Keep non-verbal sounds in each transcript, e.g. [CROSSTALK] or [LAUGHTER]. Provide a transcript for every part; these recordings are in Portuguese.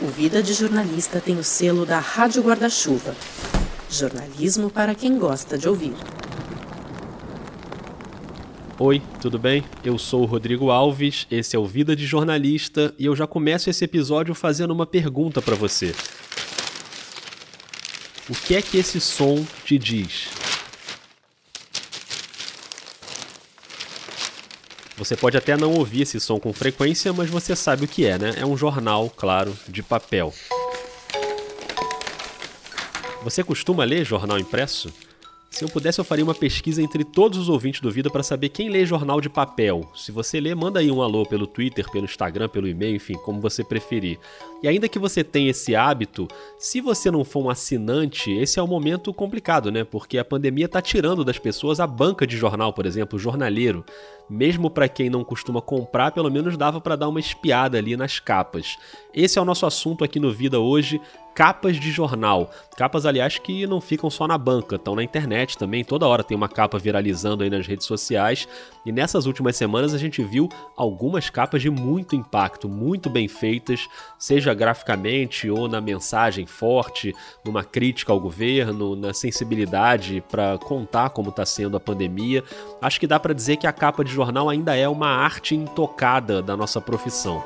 O Vida de Jornalista tem o selo da Rádio Guarda-Chuva. Jornalismo para quem gosta de ouvir. Oi, tudo bem? Eu sou o Rodrigo Alves, esse é o Vida de Jornalista e eu já começo esse episódio fazendo uma pergunta para você. O que é que esse som te diz? Você pode até não ouvir esse som com frequência, mas você sabe o que é, né? É um jornal, claro, de papel. Você costuma ler jornal impresso? Se eu pudesse, eu faria uma pesquisa entre todos os ouvintes do Vida para saber quem lê jornal de papel. Se você lê, manda aí um alô pelo Twitter, pelo Instagram, pelo e-mail, enfim, como você preferir. E ainda que você tenha esse hábito, se você não for um assinante, esse é um momento complicado, né? Porque a pandemia está tirando das pessoas a banca de jornal, por exemplo, o jornaleiro. Mesmo para quem não costuma comprar, pelo menos dava para dar uma espiada ali nas capas. Esse é o nosso assunto aqui no Vida hoje capas de jornal. Capas, aliás, que não ficam só na banca, estão na internet também. Toda hora tem uma capa viralizando aí nas redes sociais. E nessas últimas semanas a gente viu algumas capas de muito impacto, muito bem feitas, seja graficamente ou na mensagem forte, numa crítica ao governo, na sensibilidade para contar como está sendo a pandemia. Acho que dá para dizer que a capa de jornal ainda é uma arte intocada da nossa profissão.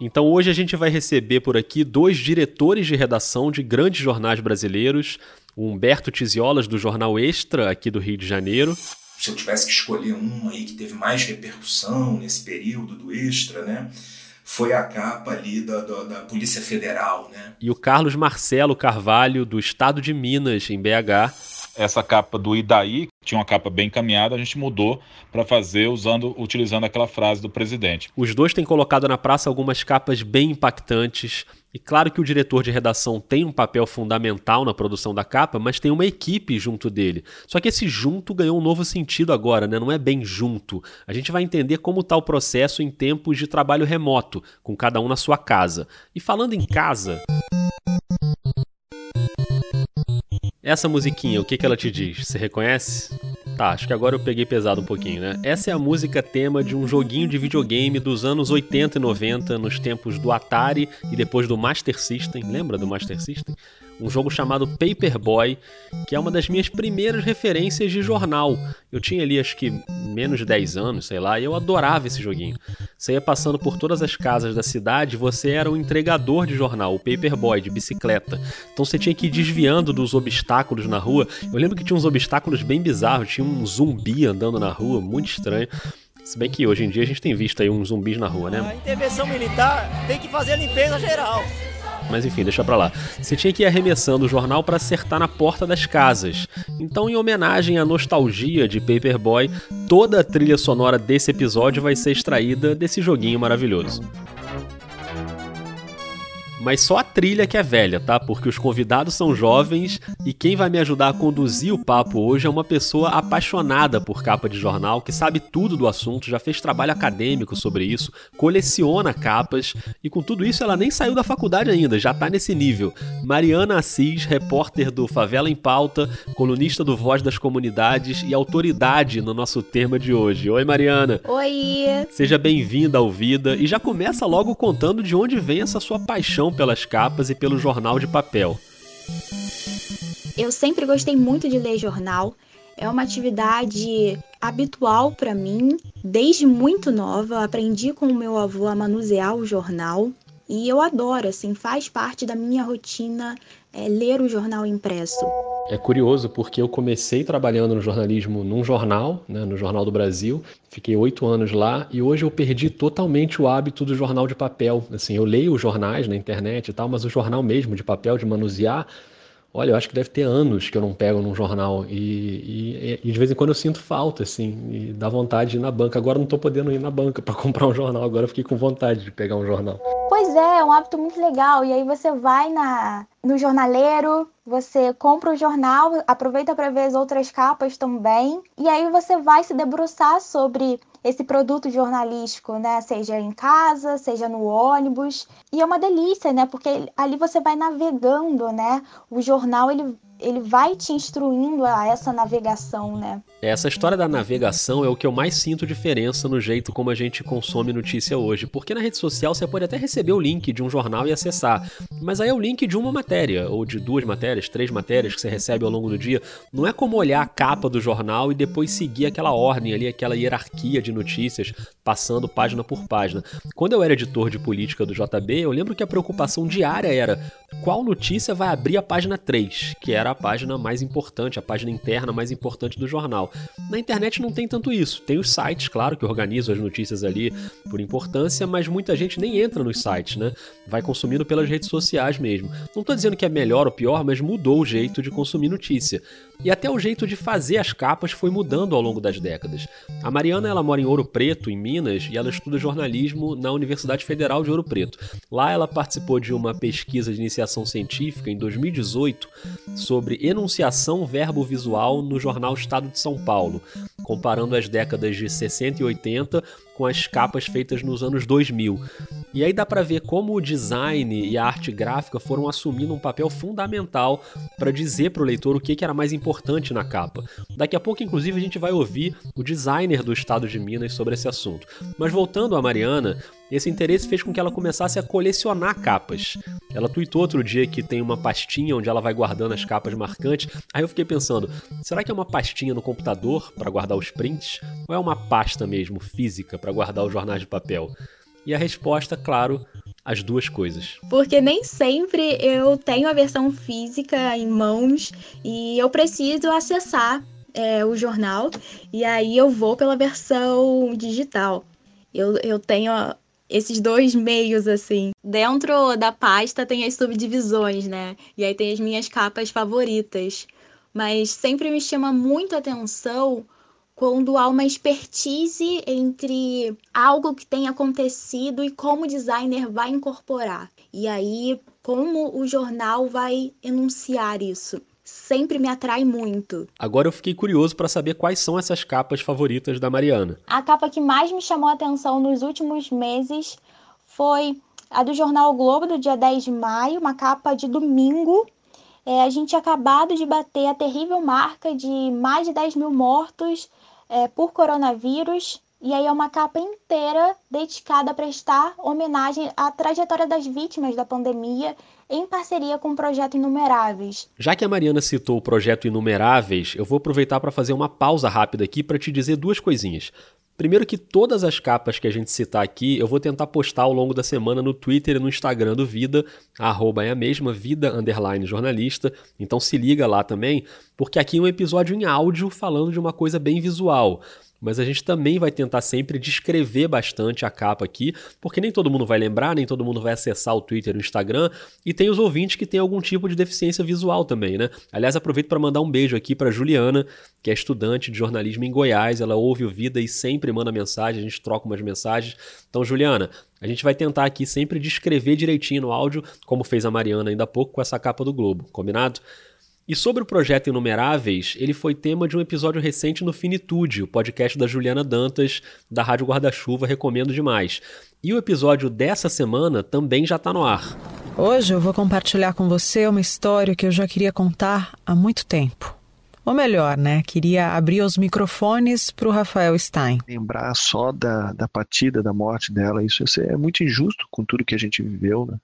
Então hoje a gente vai receber por aqui dois diretores de redação de grandes jornais brasileiros, o Humberto Tiziolas do Jornal Extra aqui do Rio de Janeiro. Se eu tivesse que escolher um aí que teve mais repercussão nesse período do Extra, né? Foi a capa ali da, da, da Polícia Federal, né? E o Carlos Marcelo Carvalho, do Estado de Minas, em BH essa capa do Idaí, que tinha uma capa bem encaminhada, a gente mudou para fazer usando, utilizando aquela frase do presidente. Os dois têm colocado na praça algumas capas bem impactantes. E claro que o diretor de redação tem um papel fundamental na produção da capa, mas tem uma equipe junto dele. Só que esse junto ganhou um novo sentido agora, né? Não é bem junto. A gente vai entender como está o processo em tempos de trabalho remoto, com cada um na sua casa. E falando em casa, essa musiquinha, o que, que ela te diz? Você reconhece? Tá, acho que agora eu peguei pesado um pouquinho, né? Essa é a música tema de um joguinho de videogame dos anos 80 e 90, nos tempos do Atari e depois do Master System. Lembra do Master System? Um jogo chamado Paperboy, que é uma das minhas primeiras referências de jornal. Eu tinha ali acho que menos de 10 anos, sei lá, e eu adorava esse joguinho. Você ia passando por todas as casas da cidade, você era o entregador de jornal, o Paperboy, de bicicleta. Então você tinha que ir desviando dos obstáculos na rua. Eu lembro que tinha uns obstáculos bem bizarros, tinha um zumbi andando na rua, muito estranho. Se bem que hoje em dia a gente tem visto aí uns zumbis na rua, né? A intervenção militar tem que fazer a limpeza geral. Mas enfim, deixa pra lá. Você tinha que ir arremessando o jornal para acertar na porta das casas. Então, em homenagem à nostalgia de Paperboy, toda a trilha sonora desse episódio vai ser extraída desse joguinho maravilhoso mas só a trilha que é velha, tá? Porque os convidados são jovens e quem vai me ajudar a conduzir o papo hoje é uma pessoa apaixonada por capa de jornal, que sabe tudo do assunto, já fez trabalho acadêmico sobre isso, coleciona capas e com tudo isso ela nem saiu da faculdade ainda, já tá nesse nível. Mariana Assis, repórter do Favela em Pauta, colunista do Voz das Comunidades e autoridade no nosso tema de hoje. Oi, Mariana. Oi. Seja bem-vinda ao Vida e já começa logo contando de onde vem essa sua paixão pelas capas e pelo jornal de papel. Eu sempre gostei muito de ler jornal. É uma atividade habitual para mim. Desde muito nova, aprendi com o meu avô a manusear o jornal. E eu adoro, assim, faz parte da minha rotina é, ler o jornal impresso. É curioso porque eu comecei trabalhando no jornalismo num jornal, né, no Jornal do Brasil. Fiquei oito anos lá e hoje eu perdi totalmente o hábito do jornal de papel. Assim, eu leio os jornais na internet e tal, mas o jornal mesmo de papel, de manusear, Olha, eu acho que deve ter anos que eu não pego num jornal e, e, e de vez em quando eu sinto falta, assim, e dá vontade de ir na banca. Agora não estou podendo ir na banca para [LAUGHS] comprar um jornal, agora fiquei com vontade de pegar um jornal. Pois é, é um hábito muito legal. E aí você vai na, no jornaleiro, você compra o jornal, aproveita para ver as outras capas também, e aí você vai se debruçar sobre esse produto jornalístico, né? Seja em casa, seja no ônibus. E é uma delícia, né? Porque ali você vai navegando, né? O jornal ele ele vai te instruindo a essa navegação, né? Essa história da navegação é o que eu mais sinto diferença no jeito como a gente consome notícia hoje. Porque na rede social você pode até receber o link de um jornal e acessar. Mas aí é o link de uma matéria, ou de duas matérias, três matérias que você recebe ao longo do dia. Não é como olhar a capa do jornal e depois seguir aquela ordem ali, aquela hierarquia de notícias, passando página por página. Quando eu era editor de política do JB, eu lembro que a preocupação diária era qual notícia vai abrir a página 3, que era a página mais importante, a página interna mais importante do jornal. Na internet não tem tanto isso. Tem os sites, claro, que organizam as notícias ali por importância, mas muita gente nem entra nos sites, né? Vai consumindo pelas redes sociais mesmo. Não estou dizendo que é melhor ou pior, mas mudou o jeito de consumir notícia. E até o jeito de fazer as capas foi mudando ao longo das décadas. A Mariana ela mora em Ouro Preto, em Minas, e ela estuda jornalismo na Universidade Federal de Ouro Preto. Lá ela participou de uma pesquisa de iniciação científica em 2018 sobre enunciação verbo-visual no jornal Estado de São Paulo, comparando as décadas de 60 e 80 com as capas feitas nos anos 2000. E aí dá para ver como o design e a arte gráfica foram assumindo um papel fundamental para dizer para o leitor o que, era mais importante na capa. Daqui a pouco, inclusive, a gente vai ouvir o designer do estado de Minas sobre esse assunto. Mas voltando a Mariana, esse interesse fez com que ela começasse a colecionar capas. Ela tweetou outro dia que tem uma pastinha onde ela vai guardando as capas marcantes. Aí eu fiquei pensando, será que é uma pastinha no computador para guardar os prints? Ou é uma pasta mesmo, física, para guardar os jornais de papel? E a resposta, claro, as duas coisas. Porque nem sempre eu tenho a versão física em mãos e eu preciso acessar é, o jornal e aí eu vou pela versão digital. Eu, eu tenho esses dois meios, assim. Dentro da pasta tem as subdivisões, né? E aí tem as minhas capas favoritas. Mas sempre me chama muito atenção quando há uma expertise entre algo que tem acontecido e como o designer vai incorporar. E aí, como o jornal vai enunciar isso. Sempre me atrai muito. Agora eu fiquei curioso para saber quais são essas capas favoritas da Mariana. A capa que mais me chamou a atenção nos últimos meses foi a do jornal o Globo, do dia 10 de maio, uma capa de domingo. É, a gente acabado de bater a terrível marca de mais de 10 mil mortos é, por coronavírus. E aí é uma capa inteira dedicada a prestar homenagem à trajetória das vítimas da pandemia em parceria com o projeto Inumeráveis. Já que a Mariana citou o projeto Inumeráveis, eu vou aproveitar para fazer uma pausa rápida aqui para te dizer duas coisinhas. Primeiro que todas as capas que a gente citar aqui, eu vou tentar postar ao longo da semana no Twitter e no Instagram do Vida, arroba é a mesma, vida underline jornalista, então se liga lá também, porque aqui é um episódio em áudio falando de uma coisa bem visual mas a gente também vai tentar sempre descrever bastante a capa aqui, porque nem todo mundo vai lembrar, nem todo mundo vai acessar o Twitter o Instagram, e tem os ouvintes que têm algum tipo de deficiência visual também, né? Aliás, aproveito para mandar um beijo aqui para Juliana, que é estudante de jornalismo em Goiás, ela ouve o Vida e sempre manda mensagem, a gente troca umas mensagens. Então, Juliana, a gente vai tentar aqui sempre descrever direitinho no áudio, como fez a Mariana ainda há pouco com essa capa do Globo, combinado? E sobre o projeto Inumeráveis, ele foi tema de um episódio recente no Finitude, o podcast da Juliana Dantas, da Rádio Guarda-Chuva, recomendo demais. E o episódio dessa semana também já está no ar. Hoje eu vou compartilhar com você uma história que eu já queria contar há muito tempo. Ou melhor, né? Queria abrir os microfones para o Rafael Stein. Lembrar só da, da partida, da morte dela, isso é muito injusto com tudo que a gente viveu, né?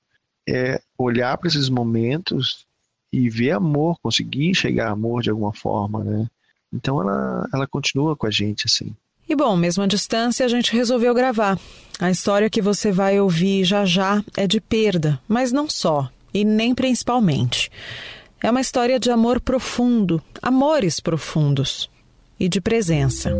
É olhar para esses momentos e ver amor, conseguir enxergar amor de alguma forma, né? Então ela, ela continua com a gente, assim. E bom, mesmo à distância, a gente resolveu gravar. A história que você vai ouvir já já é de perda, mas não só, e nem principalmente. É uma história de amor profundo, amores profundos e de presença.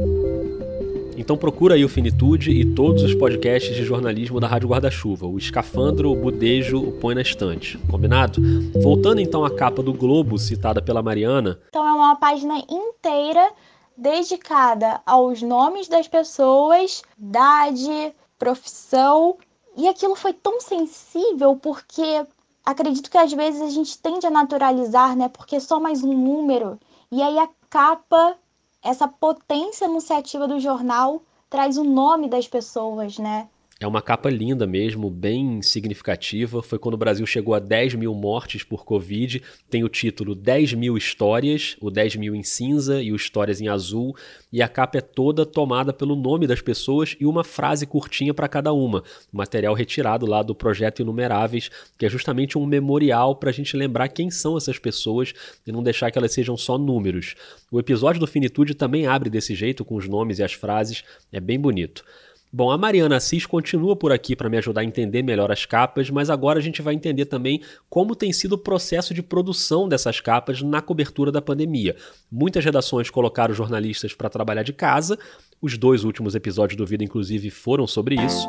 Então procura aí o Finitude e todos os podcasts de jornalismo da Rádio Guarda-Chuva, o Escafandro, o Budejo, o Põe na Estante. Combinado? Voltando então à capa do Globo, citada pela Mariana. Então é uma página inteira dedicada aos nomes das pessoas, idade, profissão. E aquilo foi tão sensível porque acredito que às vezes a gente tende a naturalizar, né? Porque é só mais um número. E aí a capa essa potência anunciativa do jornal traz o nome das pessoas, né? É uma capa linda mesmo, bem significativa. Foi quando o Brasil chegou a 10 mil mortes por Covid. Tem o título 10 mil histórias, o 10 mil em cinza e o histórias em azul. E a capa é toda tomada pelo nome das pessoas e uma frase curtinha para cada uma. Material retirado lá do projeto Inumeráveis, que é justamente um memorial para a gente lembrar quem são essas pessoas e não deixar que elas sejam só números. O episódio do Finitude também abre desse jeito, com os nomes e as frases. É bem bonito. Bom, a Mariana Assis continua por aqui para me ajudar a entender melhor as capas, mas agora a gente vai entender também como tem sido o processo de produção dessas capas na cobertura da pandemia. Muitas redações colocaram jornalistas para trabalhar de casa, os dois últimos episódios do Vida, inclusive, foram sobre isso.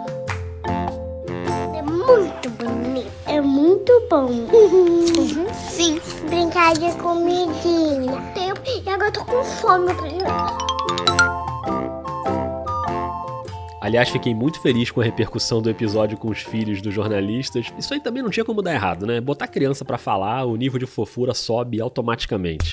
É muito bonito, é muito bom. Uhum. Sim, brincar de comidinha. Tempo, e agora tô com fome Aliás, fiquei muito feliz com a repercussão do episódio com os filhos dos jornalistas. Isso aí também não tinha como dar errado, né? Botar criança para falar, o nível de fofura sobe automaticamente.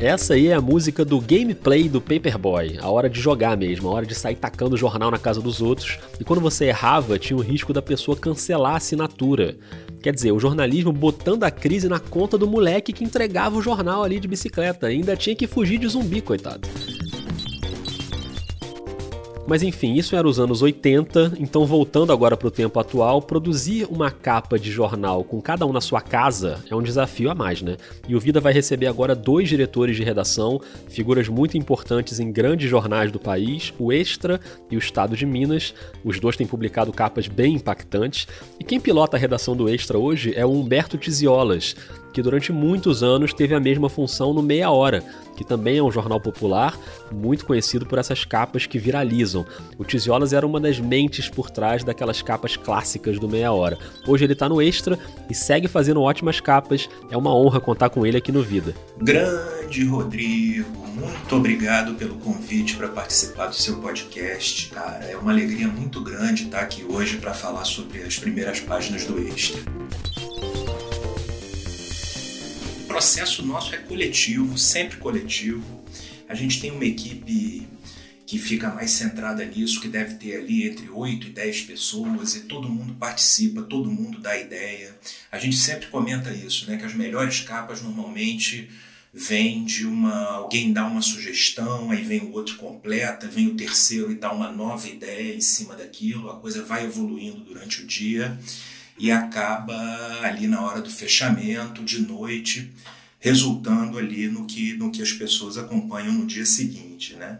Essa aí é a música do gameplay do Paperboy, a hora de jogar mesmo, a hora de sair tacando jornal na casa dos outros. E quando você errava, tinha o risco da pessoa cancelar a assinatura. Quer dizer, o jornalismo botando a crise na conta do moleque que entregava o jornal ali de bicicleta. Ainda tinha que fugir de zumbi, coitado. Mas enfim, isso era os anos 80, então voltando agora para o tempo atual, produzir uma capa de jornal com cada um na sua casa é um desafio a mais, né? E o Vida vai receber agora dois diretores de redação, figuras muito importantes em grandes jornais do país, o Extra e o Estado de Minas. Os dois têm publicado capas bem impactantes. E quem pilota a redação do Extra hoje é o Humberto Tiziolas, que durante muitos anos teve a mesma função no Meia Hora, que também é um jornal popular, muito conhecido por essas capas que viralizam. O Tiziolas era uma das mentes por trás daquelas capas clássicas do Meia Hora. Hoje ele está no Extra e segue fazendo ótimas capas. É uma honra contar com ele aqui no Vida. Grande Rodrigo, muito obrigado pelo convite para participar do seu podcast, cara. É uma alegria muito grande estar aqui hoje para falar sobre as primeiras páginas do Extra processo nosso é coletivo, sempre coletivo. A gente tem uma equipe que fica mais centrada nisso, que deve ter ali entre 8 e 10 pessoas e todo mundo participa, todo mundo dá ideia. A gente sempre comenta isso, né, que as melhores capas normalmente vêm de uma alguém dá uma sugestão, aí vem o outro completa, vem o terceiro e dá uma nova ideia em cima daquilo, a coisa vai evoluindo durante o dia e acaba ali na hora do fechamento, de noite, resultando ali no que, no que as pessoas acompanham no dia seguinte. Né?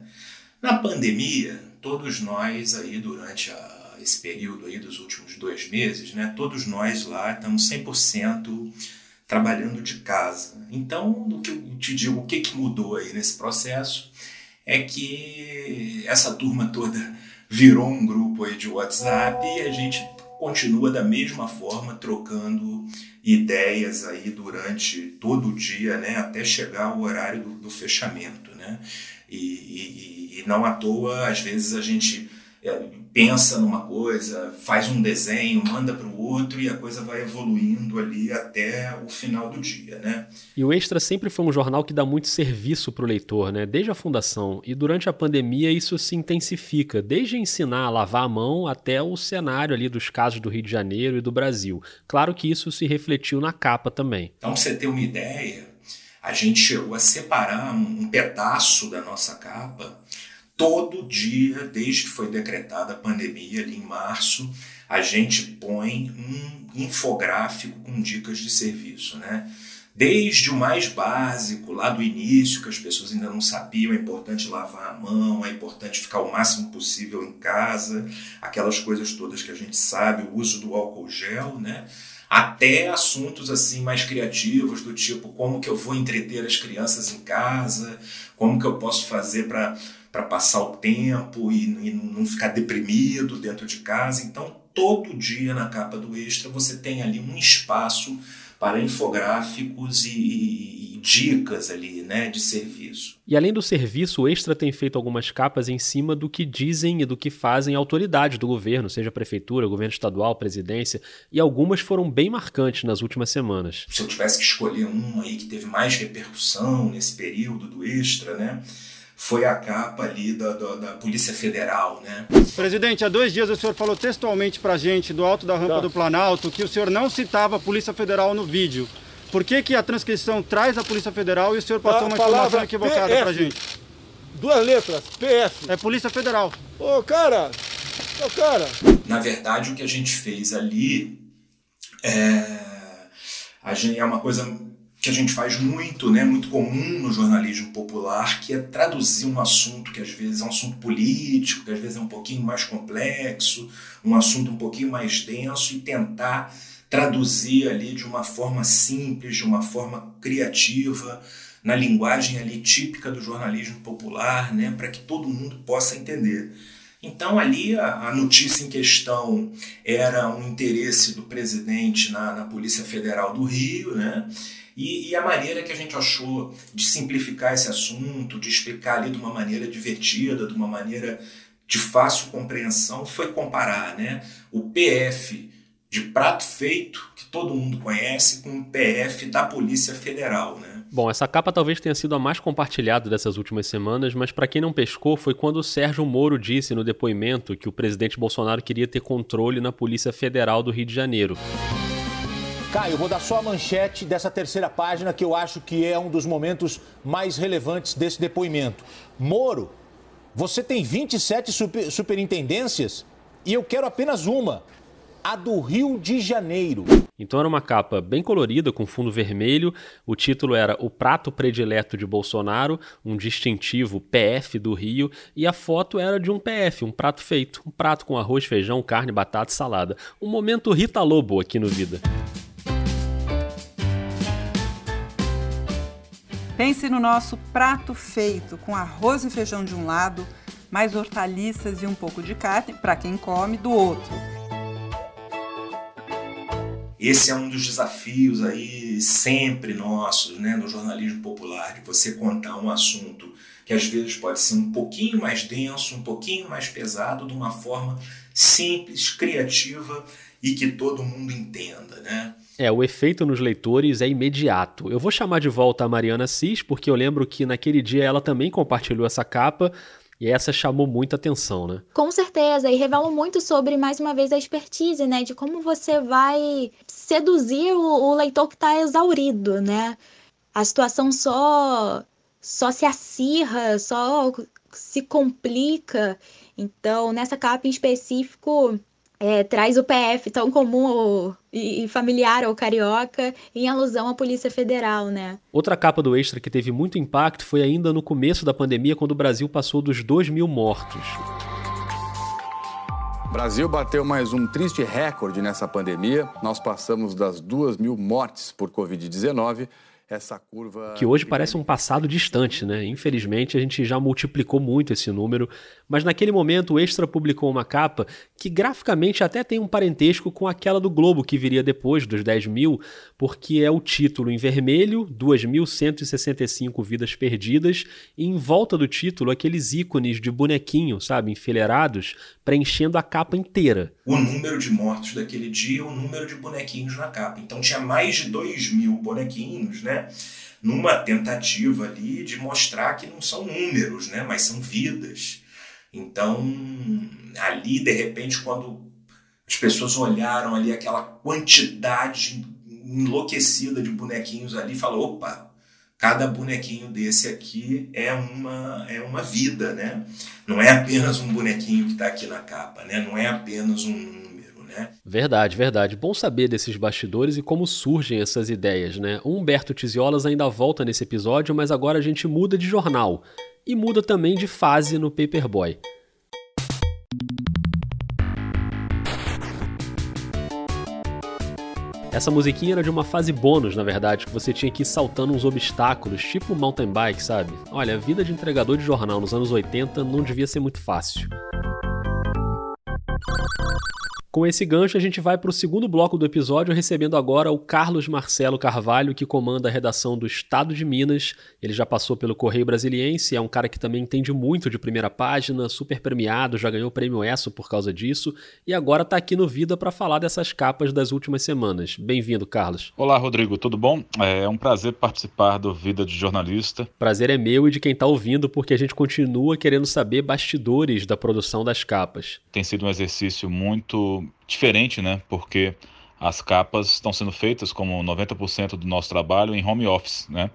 Na pandemia, todos nós aí durante a, esse período aí dos últimos dois meses, né, todos nós lá estamos 100% trabalhando de casa. Então, o que eu te digo, o que, que mudou aí nesse processo é que essa turma toda virou um grupo aí de WhatsApp e a gente continua da mesma forma trocando ideias aí durante todo o dia, né, até chegar o horário do, do fechamento, né, e, e, e, não à toa às vezes a gente é, pensa numa coisa, faz um desenho, manda para o outro e a coisa vai evoluindo ali até o final do dia, né? E o Extra sempre foi um jornal que dá muito serviço para o leitor, né? Desde a fundação. E durante a pandemia isso se intensifica, desde ensinar a lavar a mão até o cenário ali dos casos do Rio de Janeiro e do Brasil. Claro que isso se refletiu na capa também. Então, pra você ter uma ideia, a gente chegou a separar um pedaço da nossa capa todo dia, desde que foi decretada a pandemia ali em março, a gente põe um infográfico com dicas de serviço, né? Desde o mais básico, lá do início, que as pessoas ainda não sabiam, é importante lavar a mão, é importante ficar o máximo possível em casa, aquelas coisas todas que a gente sabe, o uso do álcool gel, né? Até assuntos assim mais criativos, do tipo como que eu vou entreter as crianças em casa, como que eu posso fazer para para passar o tempo e, e, não ficar deprimido dentro de casa. Então, todo dia na capa do Extra você tem ali um espaço para infográficos e, e, dicas ali, né, de serviço. E além do serviço, o Extra tem feito algumas capas em cima do que dizem e do que fazem autoridades do governo, seja prefeitura, governo estadual, presidência, e algumas foram bem marcantes nas últimas semanas. Se eu tivesse que escolher um aí que teve mais repercussão nesse período do Extra, né, foi a capa ali da, da, da, Polícia Federal, né? Presidente, há dois dias o senhor falou textualmente pra gente, do alto da rampa tá. do Planalto, que o senhor não citava a Polícia Federal no vídeo. Por que, que a transcrição traz a Polícia Federal e o senhor passou a uma informação equivocada PF. pra gente? Duas letras, PF. É Polícia Federal. Ô, cara, ô, cara. Na verdade, o que a gente fez ali é, a gente, é uma coisa que a gente faz muito, né, muito comum no jornalismo popular, que é traduzir um assunto que às vezes é um assunto político, que às vezes é um pouquinho mais complexo, um assunto um pouquinho mais denso e tentar traduzir ali de uma forma simples, de uma forma criativa, na linguagem ali típica do jornalismo popular, né, para que todo mundo possa entender. Então, ali a, notícia em questão era um interesse do presidente na, na Polícia Federal do Rio, né? E, e, a maneira que a gente achou de simplificar esse assunto, de explicar ali de uma maneira divertida, de uma maneira de fácil compreensão, foi comparar né, o PF de prato feito, que todo mundo conhece, com o PF da Polícia Federal. Né? Bom, essa capa talvez tenha sido a mais compartilhada dessas últimas semanas, mas para quem não pescou, foi quando o Sérgio Moro disse no depoimento que o presidente Bolsonaro queria ter controle na Polícia Federal do Rio de Janeiro. Caio, vou dar só a manchete dessa terceira página que eu acho que é um dos momentos mais relevantes desse depoimento. Moro, você tem 27 super, superintendências e eu quero apenas uma, a do Rio de Janeiro. Então era uma capa bem colorida, com fundo vermelho. O título era O Prato Predileto de Bolsonaro, um distintivo PF do Rio. E a foto era de um PF, um prato feito. Um prato com arroz, feijão, carne, batata e salada. Um momento Rita Lobo aqui no Vida. Pense no nosso prato feito com arroz e feijão de um lado, mais hortaliças e um pouco de carne, para quem come, do outro. Esse é um dos desafios aí sempre nossos, né, no jornalismo popular, de você contar um assunto que às vezes pode ser um pouquinho mais denso, um pouquinho mais pesado, de uma forma simples, criativa e que todo mundo entenda, né? É, o efeito nos leitores é imediato. Eu vou chamar de volta a Mariana Cis, porque eu lembro que naquele dia ela também compartilhou essa capa. E essa chamou muita atenção, né? Com certeza, e revela muito sobre, mais uma vez, a expertise, né? De como você vai seduzir o, o leitor que está exaurido, né? A situação só, só se acirra, só se complica. Então, nessa capa em específico, é, traz o PF tão comum e familiar ao carioca em alusão à Polícia Federal, né? Outra capa do Extra que teve muito impacto foi ainda no começo da pandemia, quando o Brasil passou dos 2 mil mortos. O Brasil bateu mais um triste recorde nessa pandemia. Nós passamos das 2 mil mortes por Covid-19 essa curva. Que hoje parece um passado distante, né? Infelizmente a gente já multiplicou muito esse número, mas naquele momento o Extra publicou uma capa que graficamente até tem um parentesco com aquela do Globo que viria depois dos 10 mil, porque é o título em vermelho, 2.165 vidas perdidas, e em volta do título aqueles ícones de bonequinho, sabe, enfileirados, preenchendo a capa inteira. O número de mortos daquele dia, o número de bonequinhos na capa. Então tinha mais de 2 mil bonequinhos, Numa tentativa ali de mostrar que não são números, né? Mas são vidas. Então, ali, de repente, quando as pessoas olharam ali aquela quantidade enlouquecida de bonequinhos ali, falou, opa, cada bonequinho desse aqui é uma, é uma vida, né? Não é apenas um bonequinho que está aqui na capa, né? Não é apenas um né? Verdade, verdade. Bom saber desses bastidores e como surgem essas ideias, né? O Humberto Tiziolas ainda volta nesse episódio, mas agora a gente muda de jornal e muda também de fase no Paperboy. Essa musiquinha era de uma fase bônus, na verdade, que você tinha que ir saltando uns obstáculos, tipo mountain bike, sabe? Olha, a vida de entregador de jornal nos anos 80 não devia ser muito fácil. Com esse gancho, a gente vai para o segundo bloco do episódio, recebendo agora o Carlos Marcelo Carvalho, que comanda a redação do Estado de Minas. Ele já passou pelo Correio Brasiliense, é um cara que também entende muito de primeira página, super premiado, já ganhou o prêmio ESSO por causa disso, e agora está aqui no Vida para falar dessas capas das últimas semanas. Bem-vindo, Carlos. Olá, Rodrigo, tudo bom? É um prazer participar do Vida de Jornalista. Prazer é meu e de quem está ouvindo, porque a gente continua querendo saber bastidores da produção das capas. Tem sido um exercício muito diferente, né? Porque as capas estão sendo feitas como 90% do nosso trabalho em home office, né?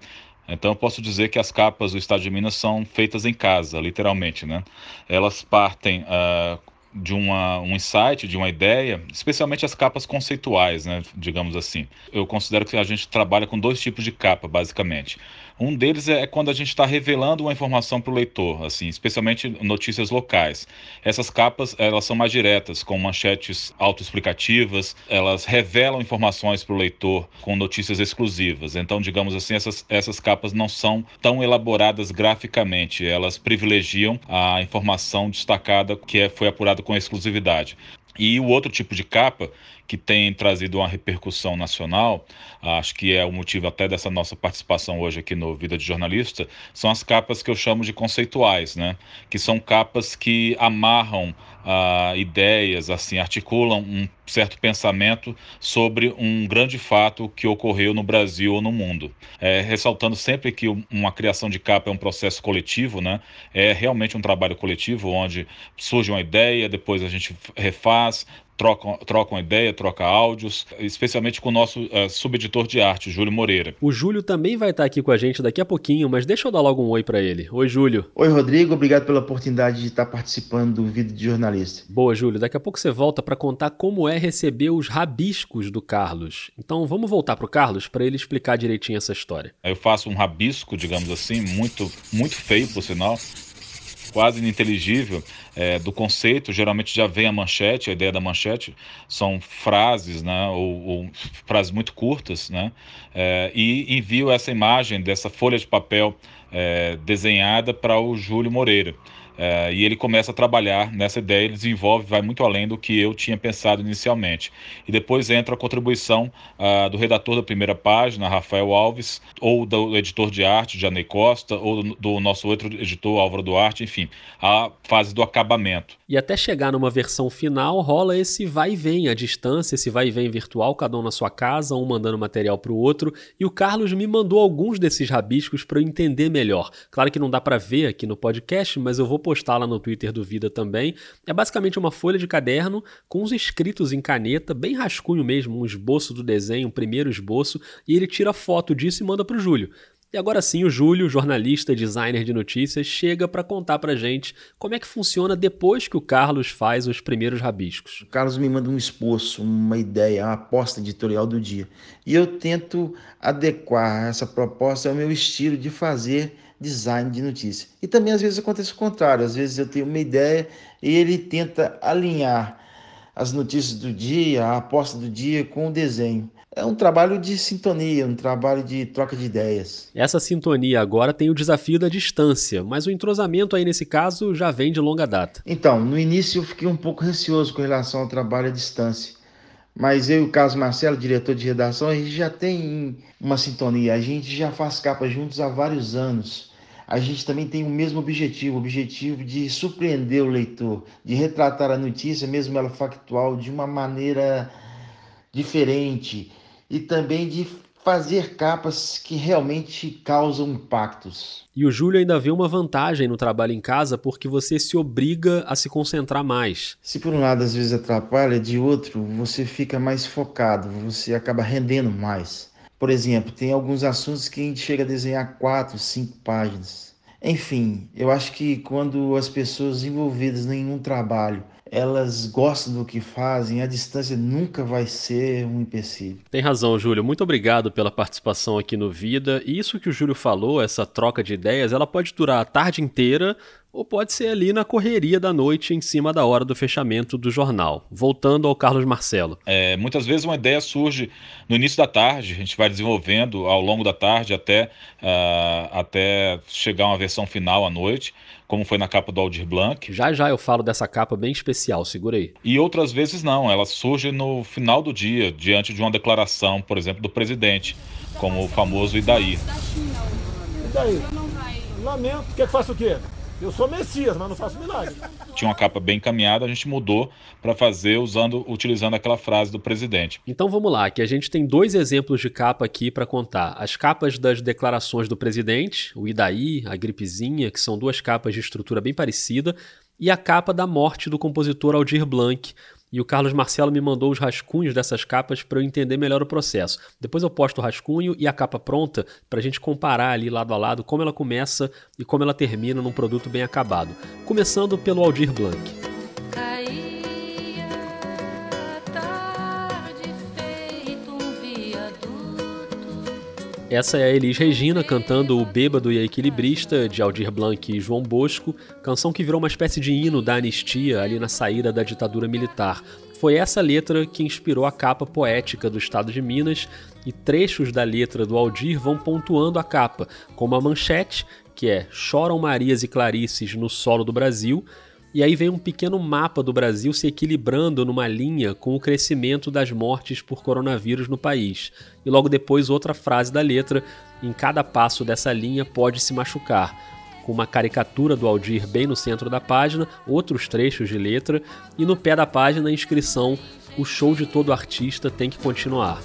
Então eu posso dizer que as capas do Estado de Minas são feitas em casa, literalmente, né? Elas partem uh, de uma, um insight, de uma ideia, especialmente as capas conceituais, né, digamos assim. Eu considero que a gente trabalha com dois tipos de capa, basicamente. Um deles é quando a gente está revelando uma informação para o leitor, assim, especialmente notícias locais. Essas capas elas são mais diretas, com manchetes autoexplicativas, elas revelam informações para o leitor com notícias exclusivas. Então, digamos assim, essas, essas capas não são tão elaboradas graficamente, elas privilegiam a informação destacada que é, foi apurada com exclusividade. E o outro tipo de capa que tem trazido uma repercussão nacional, acho que é o motivo até dessa nossa participação hoje aqui no Vida de Jornalista, são as capas que eu chamo de conceituais, né? Que são capas que amarram uh, ideias, assim, articulam um certo pensamento sobre um grande fato que ocorreu no Brasil ou no mundo. É, ressaltando sempre que uma criação de capa é um processo coletivo, né? É realmente um trabalho coletivo onde surge uma ideia, depois a gente refaz, trocam, trocam ideia, troca áudios, especialmente com o nosso uh, subeditor de arte, Júlio Moreira. O Júlio também vai estar aqui com a gente daqui a pouquinho, mas deixa eu dar logo um oi para ele. Oi, Júlio. Oi, Rodrigo. Obrigado pela oportunidade de estar participando do vídeo de jornalista. Boa, Júlio. Daqui a pouco você volta para contar como é receber os rabiscos do Carlos. Então vamos voltar para o Carlos para ele explicar direitinho essa história. Eu faço um rabisco, digamos assim, muito, muito feio, por sinal quase ininteligível é, do conceito. Geralmente já vem a manchete, a ideia da manchete são frases, né, ou, ou frases muito curtas, né, é, e envio essa imagem dessa folha de papel é, desenhada para o Júlio Moreira. É, e ele começa a trabalhar nessa ideia, ele desenvolve, vai muito além do que eu tinha pensado inicialmente. E depois entra a contribuição uh, do redator da primeira página, Rafael Alves, ou do editor de arte, Janei Costa, ou do, do nosso outro editor, Álvaro Duarte, enfim, a fase do acabamento. E até chegar numa versão final, rola esse vai e vem à distância, esse vai e vem virtual, cada um na sua casa, um mandando material para o outro. E o Carlos me mandou alguns desses rabiscos para eu entender melhor. Claro que não dá para ver aqui no podcast, mas eu vou postar lá no Twitter do Vida também. É basicamente uma folha de caderno com os escritos em caneta, bem rascunho mesmo, um esboço do desenho, um primeiro esboço, e ele tira foto disso e manda para o Júlio. E agora sim, o Júlio, jornalista, designer de notícias, chega para contar para gente como é que funciona depois que o Carlos faz os primeiros rabiscos. O Carlos me manda um esboço, uma ideia, uma aposta editorial do dia. E eu tento adequar essa proposta ao meu estilo de fazer design de notícia. E também às vezes acontece o contrário, às vezes eu tenho uma ideia e ele tenta alinhar as notícias do dia, a aposta do dia com o desenho. É um trabalho de sintonia, um trabalho de troca de ideias. Essa sintonia agora tem o desafio da distância, mas o entrosamento aí nesse caso já vem de longa data. Então, no início eu fiquei um pouco receoso com relação ao trabalho à distância. Mas eu e o Carlos Marcelo, diretor de redação, a gente já tem uma sintonia. A gente já faz capas juntos há vários anos a gente também tem o mesmo objetivo, o objetivo de surpreender o leitor, de retratar a notícia, mesmo ela factual, de uma maneira diferente e também de fazer capas que realmente causam impactos. E o Júlio ainda vê uma vantagem no trabalho em casa porque você se obriga a se concentrar mais. Se por um lado às vezes atrapalha, de outro você fica mais focado, você acaba rendendo mais. Por exemplo, tem alguns assuntos que a gente chega a desenhar quatro, cinco páginas. Enfim, eu acho que quando as pessoas envolvidas em um trabalho elas gostam do que fazem, a distância nunca vai ser um empecilho. Tem razão, Júlio. Muito obrigado pela participação aqui no Vida. E isso que o Júlio falou, essa troca de ideias, ela pode durar a tarde inteira ou pode ser ali na correria da noite em cima da hora do fechamento do jornal. Voltando ao Carlos Marcelo. É, muitas vezes uma ideia surge no início da tarde, a gente vai desenvolvendo ao longo da tarde até, uh, até chegar a uma versão final à noite como foi na capa do Aldir Blanc. Já já eu falo dessa capa bem especial, segurei. E outras vezes não, ela surge no final do dia, diante de uma declaração, por exemplo, do presidente, como o famoso Idaí. E daí? Lamento, quer que faça o quê? Eu sou Messias, mas não faço milagre. Tinha uma capa bem encaminhada, a gente mudou para fazer usando, utilizando aquela frase do presidente. Então vamos lá, que a gente tem dois exemplos de capa aqui para contar. As capas das declarações do presidente, o Idaí, a gripezinha, que são duas capas de estrutura bem parecida, e a capa da morte do compositor Aldir Blanc, e o Carlos Marcelo me mandou os rascunhos dessas capas para eu entender melhor o processo. Depois eu posto o rascunho e a capa pronta para a gente comparar ali lado a lado como ela começa e como ela termina num produto bem acabado. Começando pelo Aldir Blanc. Essa é a Elis Regina cantando O Bêbado e a Equilibrista, de Aldir Blanc e João Bosco, canção que virou uma espécie de hino da anistia ali na saída da ditadura militar. Foi essa letra que inspirou a capa poética do Estado de Minas, e trechos da letra do Aldir vão pontuando a capa, como a manchete, que é Choram Marias e Clarices no solo do Brasil, e aí vem um pequeno mapa do Brasil se equilibrando numa linha com o crescimento das mortes por coronavírus no país. E logo depois, outra frase da letra: em cada passo dessa linha pode se machucar. Com uma caricatura do Aldir bem no centro da página, outros trechos de letra, e no pé da página a inscrição: O show de todo artista tem que continuar.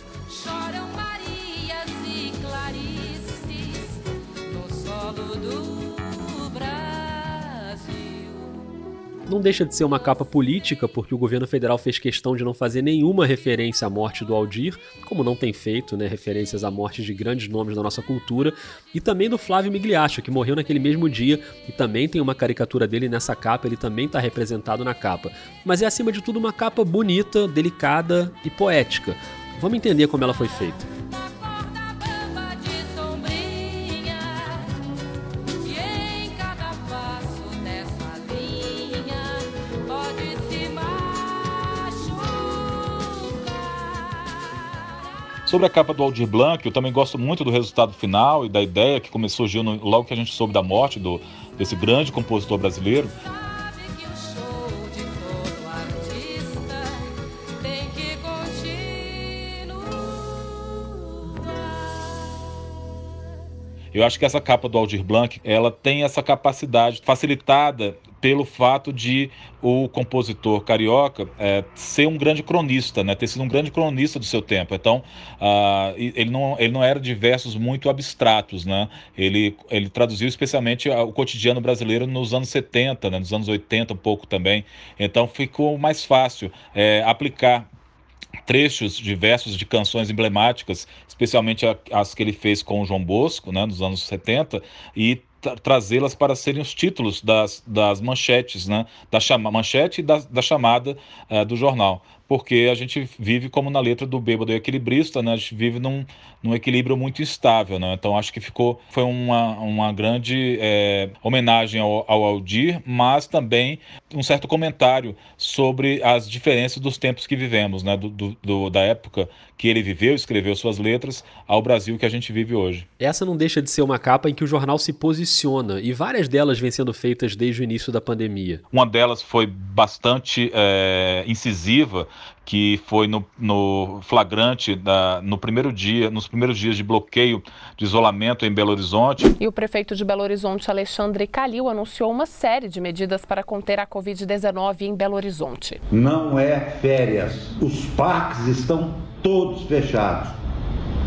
Não deixa de ser uma capa política, porque o governo federal fez questão de não fazer nenhuma referência à morte do Aldir, como não tem feito né, referências à morte de grandes nomes da nossa cultura, e também do Flávio Migliaccio, que morreu naquele mesmo dia, e também tem uma caricatura dele nessa capa, ele também está representado na capa. Mas é acima de tudo uma capa bonita, delicada e poética. Vamos entender como ela foi feita. Sobre a capa do Aldir Blanc, eu também gosto muito do resultado final e da ideia que começou surgiu logo que a gente soube da morte do, desse grande compositor brasileiro. Eu acho que essa capa do Aldir Blanc, ela tem essa capacidade facilitada pelo fato de o compositor carioca é, ser um grande cronista, né? ter sido um grande cronista do seu tempo. Então, uh, ele, não, ele não era de versos muito abstratos. Né? Ele, ele traduziu especialmente o cotidiano brasileiro nos anos 70, né? nos anos 80 um pouco também. Então, ficou mais fácil é, aplicar trechos diversos de canções emblemáticas, especialmente as que ele fez com o João Bosco, né, nos anos 70, e trazê-las para serem os títulos das, das manchetes, né? da chama manchete e da, da chamada uh, do jornal porque a gente vive como na letra do bêbado e equilibrista, né? A gente vive num, num equilíbrio muito instável, né? Então acho que ficou foi uma, uma grande é, homenagem ao, ao Aldir, mas também um certo comentário sobre as diferenças dos tempos que vivemos, né? Do, do, do, da época que ele viveu, escreveu suas letras, ao Brasil que a gente vive hoje. Essa não deixa de ser uma capa em que o jornal se posiciona e várias delas vêm sendo feitas desde o início da pandemia. Uma delas foi bastante é, incisiva que foi no, no flagrante da, no primeiro dia, nos primeiros dias de bloqueio de isolamento em Belo Horizonte. E o prefeito de Belo Horizonte, Alexandre Calil, anunciou uma série de medidas para conter a Covid-19 em Belo Horizonte. Não é férias. Os parques estão todos fechados.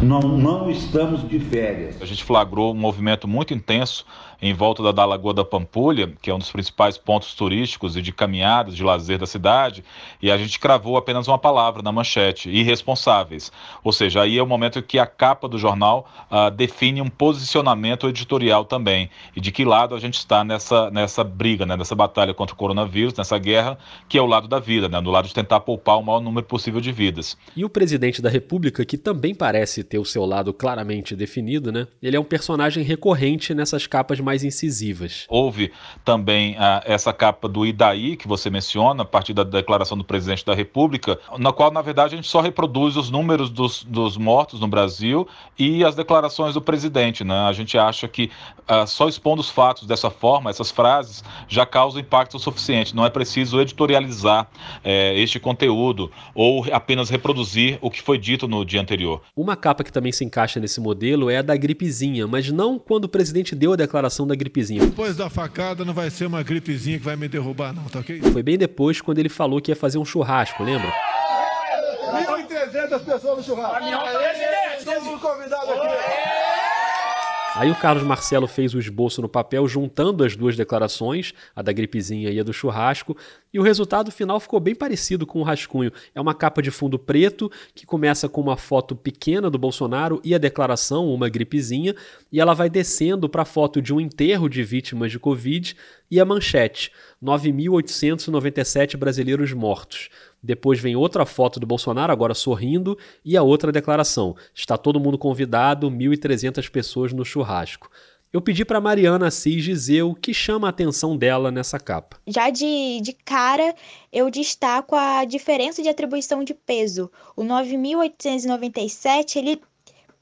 Não, não estamos de férias. A gente flagrou um movimento muito intenso em volta da, da Lagoa da Pampulha, que é um dos principais pontos turísticos e de caminhadas, de lazer da cidade, e a gente cravou apenas uma palavra na manchete, irresponsáveis. Ou seja, aí é o momento que a capa do jornal uh, define um posicionamento editorial também, e de que lado a gente está nessa, nessa briga, né, nessa batalha contra o coronavírus, nessa guerra, que é o lado da vida, né, do lado de tentar poupar o maior número possível de vidas. E o presidente da República, que também parece ter o seu lado claramente definido, né? Ele é um personagem recorrente nessas capas mais incisivas. Houve também ah, essa capa do Idaí, que você menciona, a partir da declaração do presidente da República, na qual, na verdade, a gente só reproduz os números dos, dos mortos no Brasil e as declarações do presidente, né? A gente acha que ah, só expondo os fatos dessa forma, essas frases, já causa impacto suficiente. Não é preciso editorializar eh, este conteúdo ou apenas reproduzir o que foi dito no dia anterior. Uma capa que também se encaixa nesse modelo é a da gripezinha, mas não quando o presidente deu a declaração da gripezinha. Depois da facada não vai ser uma gripezinha que vai me derrubar, não, tá ok? Foi bem depois quando ele falou que ia fazer um churrasco, lembra? 1.300 pessoas no churrasco. Todo mundo convidado aqui. Aí o Carlos Marcelo fez o esboço no papel juntando as duas declarações, a da gripezinha e a do churrasco, e o resultado final ficou bem parecido com o rascunho. É uma capa de fundo preto que começa com uma foto pequena do Bolsonaro e a declaração, uma gripezinha, e ela vai descendo para a foto de um enterro de vítimas de Covid e a manchete: 9.897 brasileiros mortos. Depois vem outra foto do Bolsonaro, agora sorrindo, e a outra declaração: está todo mundo convidado, 1.300 pessoas no churrasco. Eu pedi para Mariana Assis dizer o que chama a atenção dela nessa capa. Já de, de cara, eu destaco a diferença de atribuição de peso. O 9.897, ele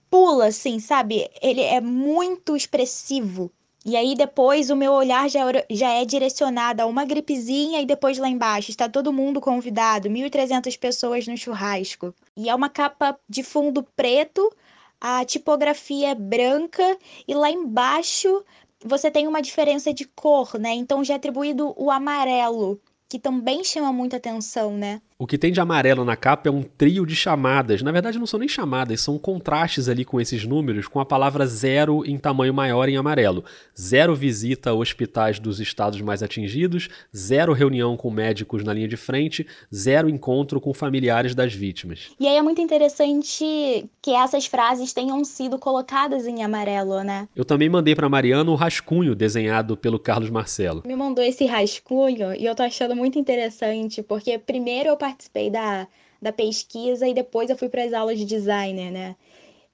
pula, assim, sabe? Ele é muito expressivo. E aí depois o meu olhar já, já é direcionado a uma gripezinha e depois lá embaixo está todo mundo convidado, 1.300 pessoas no churrasco. E é uma capa de fundo preto, a tipografia é branca e lá embaixo você tem uma diferença de cor, né? Então já é atribuído o amarelo, que também chama muita atenção, né? O que tem de amarelo na capa é um trio de chamadas. Na verdade, não são nem chamadas, são contrastes ali com esses números, com a palavra zero em tamanho maior em amarelo. Zero visita a hospitais dos estados mais atingidos, zero reunião com médicos na linha de frente, zero encontro com familiares das vítimas. E aí é muito interessante que essas frases tenham sido colocadas em amarelo, né? Eu também mandei para Mariana o rascunho desenhado pelo Carlos Marcelo. Me mandou esse rascunho e eu tô achando muito interessante, porque primeiro eu participei da, da pesquisa e depois eu fui para as aulas de designer, né?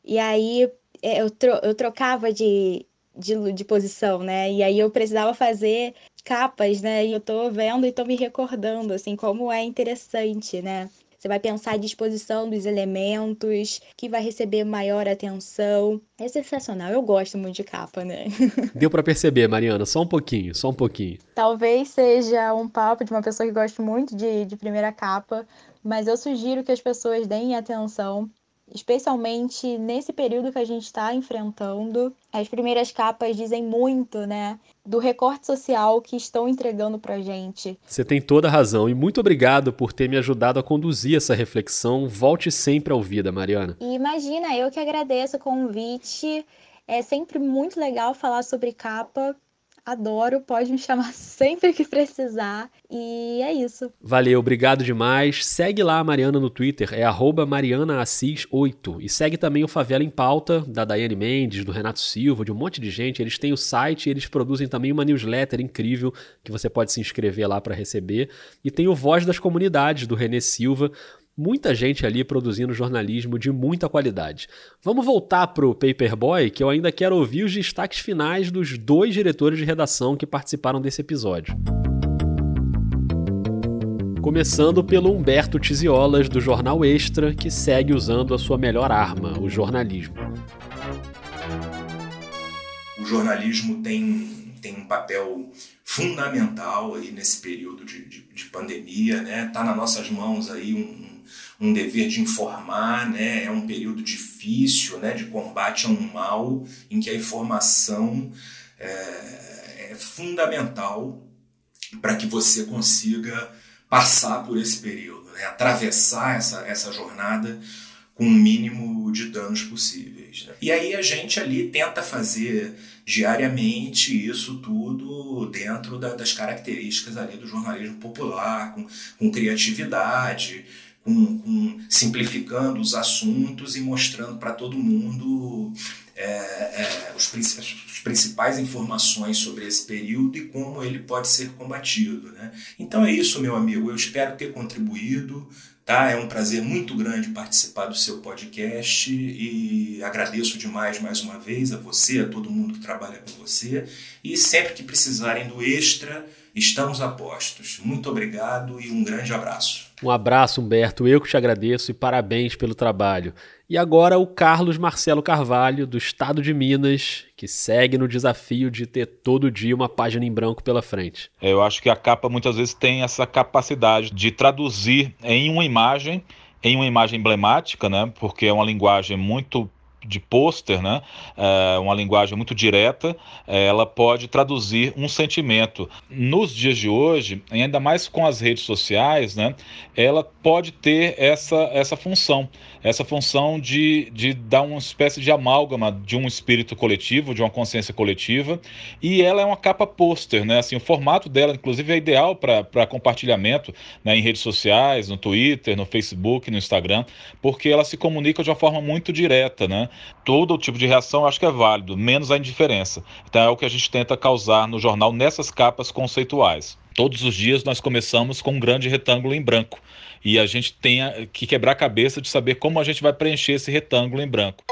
E aí é, eu, tro eu trocava de, de, de posição, né? E aí eu precisava fazer capas, né? E eu tô vendo e tô me recordando, assim, como é interessante, né? Você vai pensar a disposição dos elementos, que vai receber maior atenção. É sensacional. Eu gosto muito de capa, né? [LAUGHS] Deu para perceber, Mariana, só um pouquinho, só um pouquinho. Talvez seja um papo de uma pessoa que gosta muito de, de primeira capa, mas eu sugiro que as pessoas deem atenção especialmente nesse período que a gente está enfrentando. As primeiras capas dizem muito, né, do recorte social que estão entregando para gente. Você tem toda a razão e muito obrigado por ter me ajudado a conduzir essa reflexão. Volte sempre ao vida, Mariana. E imagina, eu que agradeço o convite. É sempre muito legal falar sobre capa Adoro, pode me chamar [LAUGHS] sempre que precisar. E é isso. Valeu, obrigado demais. Segue lá a Mariana no Twitter, é marianaassis8. E segue também o Favela em Pauta, da Daiane Mendes, do Renato Silva, de um monte de gente. Eles têm o site e eles produzem também uma newsletter incrível que você pode se inscrever lá para receber. E tem o Voz das Comunidades, do Renê Silva muita gente ali produzindo jornalismo de muita qualidade. Vamos voltar para o Paperboy, que eu ainda quero ouvir os destaques finais dos dois diretores de redação que participaram desse episódio. Começando pelo Humberto Tiziolas, do Jornal Extra, que segue usando a sua melhor arma, o jornalismo. O jornalismo tem, tem um papel fundamental aí nesse período de, de, de pandemia, né? Tá nas nossas mãos aí um, um dever de informar, né? é um período difícil né? de combate a um mal em que a informação é, é fundamental para que você consiga passar por esse período, né? atravessar essa, essa jornada com o mínimo de danos possíveis. Né? E aí a gente ali tenta fazer diariamente isso tudo dentro da, das características ali do jornalismo popular, com, com criatividade, com, com, simplificando os assuntos e mostrando para todo mundo é, é, os, as principais informações sobre esse período e como ele pode ser combatido. Né? Então é isso, meu amigo. Eu espero ter contribuído Tá? É um prazer muito grande participar do seu podcast e agradeço demais mais uma vez a você, a todo mundo que trabalha com você. E sempre que precisarem do extra, estamos a postos. Muito obrigado e um grande abraço. Um abraço, Humberto. Eu que te agradeço e parabéns pelo trabalho. E agora o Carlos Marcelo Carvalho, do estado de Minas, que segue no desafio de ter todo dia uma página em branco pela frente. Eu acho que a capa muitas vezes tem essa capacidade de traduzir em uma imagem, em uma imagem emblemática, né? Porque é uma linguagem muito de pôster, né? É uma linguagem muito direta, é, ela pode traduzir um sentimento. Nos dias de hoje, ainda mais com as redes sociais, né? Ela pode ter essa, essa função, essa função de, de dar uma espécie de amálgama de um espírito coletivo, de uma consciência coletiva, e ela é uma capa pôster, né? Assim, o formato dela, inclusive, é ideal para compartilhamento né? em redes sociais, no Twitter, no Facebook, no Instagram, porque ela se comunica de uma forma muito direta, né? todo tipo de reação acho que é válido, menos a indiferença. Então é o que a gente tenta causar no jornal nessas capas conceituais. Todos os dias nós começamos com um grande retângulo em branco e a gente tem que quebrar a cabeça de saber como a gente vai preencher esse retângulo em branco.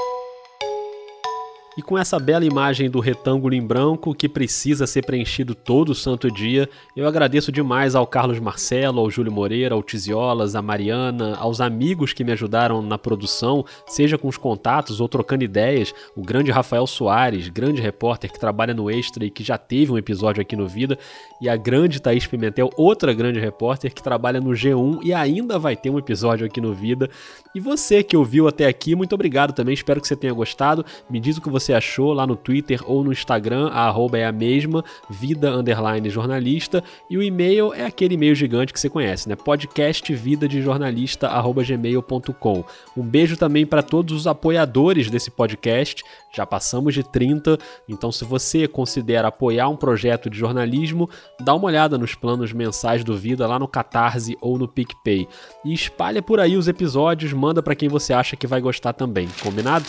E com essa bela imagem do retângulo em branco que precisa ser preenchido todo santo dia, eu agradeço demais ao Carlos Marcelo, ao Júlio Moreira, ao Tiziolas, à Mariana, aos amigos que me ajudaram na produção, seja com os contatos ou trocando ideias, o grande Rafael Soares, grande repórter que trabalha no Extra e que já teve um episódio aqui no Vida, e a grande Thaís Pimentel, outra grande repórter que trabalha no G1 e ainda vai ter um episódio aqui no Vida. E você que ouviu até aqui, muito obrigado também, espero que você tenha gostado. Me diz o que você você achou lá no Twitter ou no Instagram, a arroba é a mesma, vida underline jornalista, e o e-mail é aquele e-mail gigante que você conhece, né? podcastvidadejornalista@gmail.com. Um beijo também para todos os apoiadores desse podcast. Já passamos de 30, então se você considera apoiar um projeto de jornalismo, dá uma olhada nos planos mensais do Vida lá no Catarse ou no PicPay. E espalha por aí os episódios, manda para quem você acha que vai gostar também, combinado?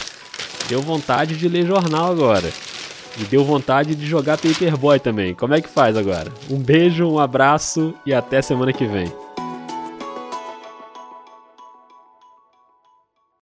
Deu vontade de ler jornal agora. E deu vontade de jogar Paperboy também. Como é que faz agora? Um beijo, um abraço e até semana que vem.